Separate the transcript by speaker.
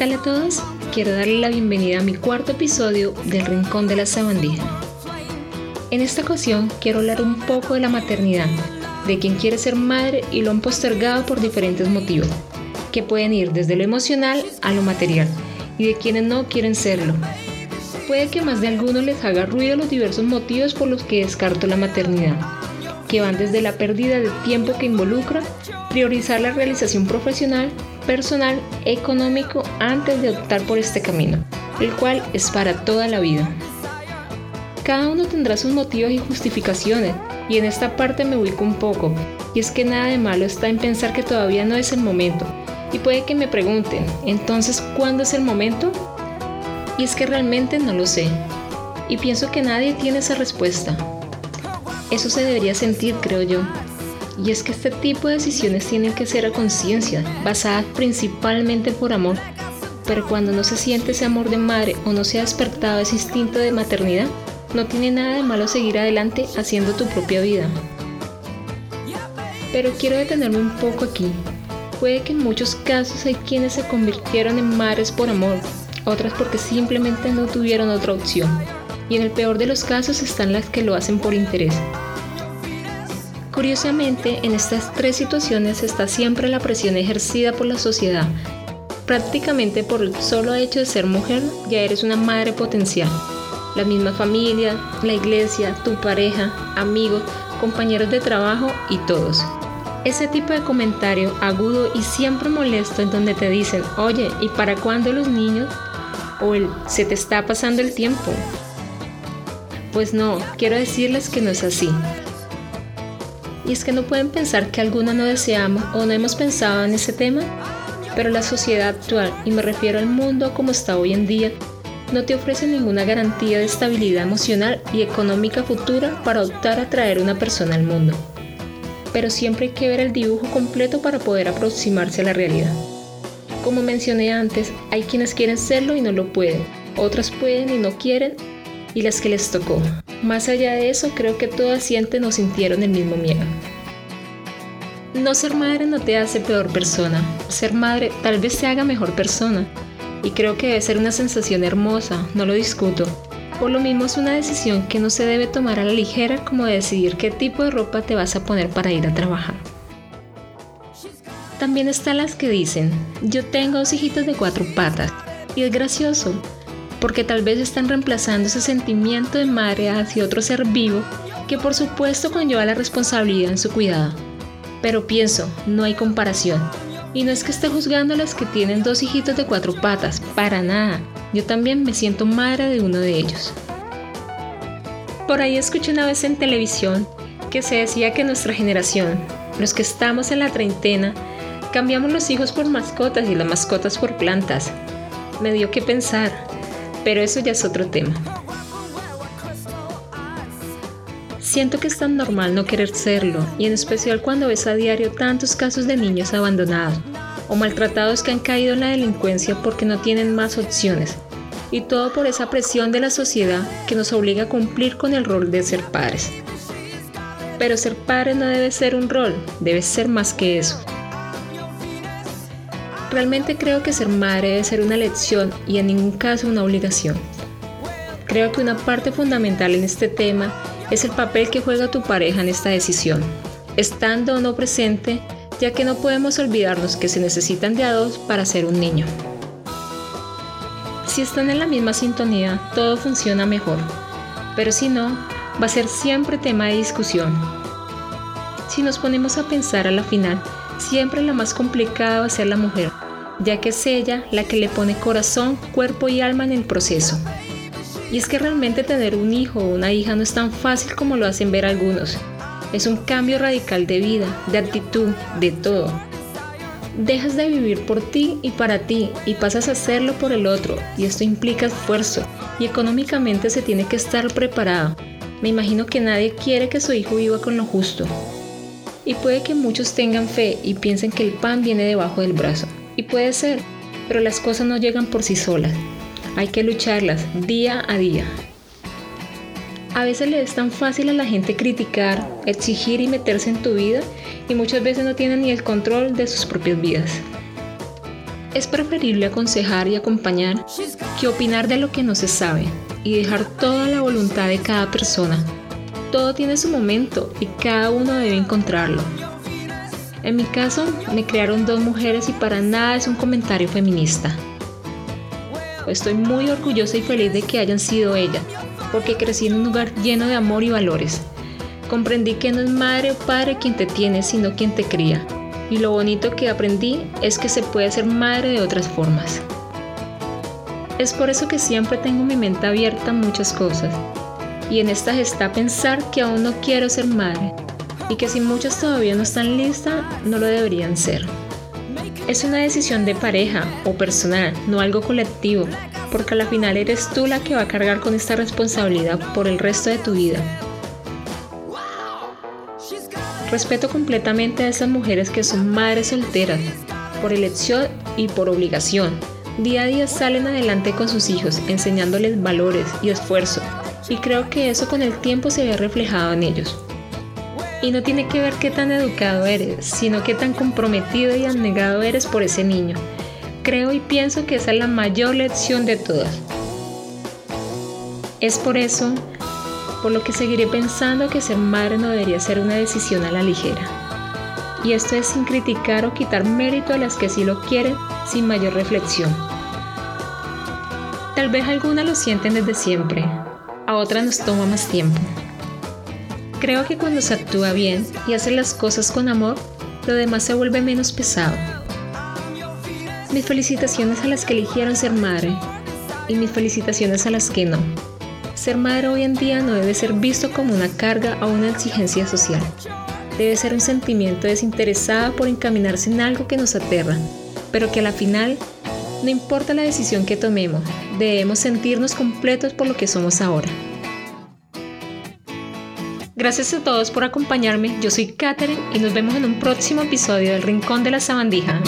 Speaker 1: tal a todos? Quiero darle la bienvenida a mi cuarto episodio del Rincón de la Sabandija. En esta ocasión quiero hablar un poco de la maternidad, de quien quiere ser madre y lo han postergado por diferentes motivos, que pueden ir desde lo emocional a lo material, y de quienes no quieren serlo. Puede que más de algunos les haga ruido los diversos motivos por los que descarto la maternidad, que van desde la pérdida de tiempo que involucra, priorizar la realización profesional, personal, económico antes de optar por este camino, el cual es para toda la vida. Cada uno tendrá sus motivos y justificaciones, y en esta parte me ubico un poco, y es que nada de malo está en pensar que todavía no es el momento, y puede que me pregunten, entonces, ¿cuándo es el momento? Y es que realmente no lo sé, y pienso que nadie tiene esa respuesta. Eso se debería sentir, creo yo. Y es que este tipo de decisiones tienen que ser a conciencia, basadas principalmente por amor. Pero cuando no se siente ese amor de madre o no se ha despertado ese instinto de maternidad, no tiene nada de malo seguir adelante haciendo tu propia vida. Pero quiero detenerme un poco aquí. Puede que en muchos casos hay quienes se convirtieron en madres por amor, otras porque simplemente no tuvieron otra opción. Y en el peor de los casos están las que lo hacen por interés. Curiosamente, en estas tres situaciones está siempre la presión ejercida por la sociedad. Prácticamente por el solo hecho de ser mujer ya eres una madre potencial la misma familia, la iglesia, tu pareja, amigos, compañeros de trabajo y todos. Ese tipo de comentario agudo y siempre molesto en donde te dicen, oye, ¿y para cuándo los niños? O el, se te está pasando el tiempo. Pues no, quiero decirles que no es así. Y es que no pueden pensar que alguna no deseamos o no hemos pensado en ese tema, pero la sociedad actual, y me refiero al mundo como está hoy en día, no te ofrece ninguna garantía de estabilidad emocional y económica futura para optar a traer una persona al mundo. Pero siempre hay que ver el dibujo completo para poder aproximarse a la realidad. Como mencioné antes, hay quienes quieren serlo y no lo pueden, otras pueden y no quieren, y las que les tocó. Más allá de eso, creo que todas sienten o sintieron el mismo miedo. No ser madre no te hace peor persona, ser madre tal vez te haga mejor persona, y creo que debe ser una sensación hermosa, no lo discuto. Por lo mismo es una decisión que no se debe tomar a la ligera como decidir qué tipo de ropa te vas a poner para ir a trabajar. También están las que dicen, yo tengo dos hijitos de cuatro patas, y es gracioso, porque tal vez están reemplazando ese sentimiento de madre hacia otro ser vivo que por supuesto conlleva la responsabilidad en su cuidado. Pero pienso, no hay comparación. Y no es que esté juzgando a las que tienen dos hijitos de cuatro patas, para nada. Yo también me siento madre de uno de ellos. Por ahí escuché una vez en televisión que se decía que nuestra generación, los que estamos en la treintena, cambiamos los hijos por mascotas y las mascotas por plantas. Me dio que pensar, pero eso ya es otro tema. Siento que es tan normal no querer serlo, y en especial cuando ves a diario tantos casos de niños abandonados o maltratados que han caído en la delincuencia porque no tienen más opciones, y todo por esa presión de la sociedad que nos obliga a cumplir con el rol de ser padres. Pero ser padre no debe ser un rol, debe ser más que eso. Realmente creo que ser madre debe ser una elección y en ningún caso una obligación. Creo que una parte fundamental en este tema es el papel que juega tu pareja en esta decisión, estando o no presente, ya que no podemos olvidarnos que se necesitan de a para ser un niño. Si están en la misma sintonía, todo funciona mejor, pero si no, va a ser siempre tema de discusión. Si nos ponemos a pensar a la final, siempre la más complicada va a ser la mujer, ya que es ella la que le pone corazón, cuerpo y alma en el proceso. Y es que realmente tener un hijo o una hija no es tan fácil como lo hacen ver algunos. Es un cambio radical de vida, de actitud, de todo. Dejas de vivir por ti y para ti y pasas a hacerlo por el otro y esto implica esfuerzo y económicamente se tiene que estar preparado. Me imagino que nadie quiere que su hijo viva con lo justo. Y puede que muchos tengan fe y piensen que el pan viene debajo del brazo. Y puede ser, pero las cosas no llegan por sí solas. Hay que lucharlas día a día. A veces le es tan fácil a la gente criticar, exigir y meterse en tu vida y muchas veces no tienen ni el control de sus propias vidas. Es preferible aconsejar y acompañar que opinar de lo que no se sabe y dejar toda la voluntad de cada persona. Todo tiene su momento y cada uno debe encontrarlo. En mi caso, me crearon dos mujeres y para nada es un comentario feminista. Estoy muy orgullosa y feliz de que hayan sido ellas, porque crecí en un lugar lleno de amor y valores. Comprendí que no es madre o padre quien te tiene, sino quien te cría. Y lo bonito que aprendí es que se puede ser madre de otras formas. Es por eso que siempre tengo mi mente abierta a muchas cosas. Y en estas está pensar que aún no quiero ser madre, y que si muchas todavía no están listas, no lo deberían ser. Es una decisión de pareja o personal, no algo colectivo, porque al final eres tú la que va a cargar con esta responsabilidad por el resto de tu vida. Respeto completamente a esas mujeres que son madres solteras, por elección y por obligación. Día a día salen adelante con sus hijos, enseñándoles valores y esfuerzo, y creo que eso con el tiempo se ve reflejado en ellos. Y no tiene que ver qué tan educado eres, sino qué tan comprometido y abnegado eres por ese niño. Creo y pienso que esa es la mayor lección de todas. Es por eso por lo que seguiré pensando que ser madre no debería ser una decisión a la ligera. Y esto es sin criticar o quitar mérito a las que sí lo quieren sin mayor reflexión. Tal vez algunas lo sienten desde siempre, a otras nos toma más tiempo. Creo que cuando se actúa bien y hace las cosas con amor, lo demás se vuelve menos pesado. Mis felicitaciones a las que eligieron ser madre y mis felicitaciones a las que no. Ser madre hoy en día no debe ser visto como una carga o una exigencia social. Debe ser un sentimiento desinteresado por encaminarse en algo que nos aterra, pero que a la final, no importa la decisión que tomemos, debemos sentirnos completos por lo que somos ahora. Gracias a todos por acompañarme, yo soy Katherine y nos vemos en un próximo episodio del Rincón de la Sabandija.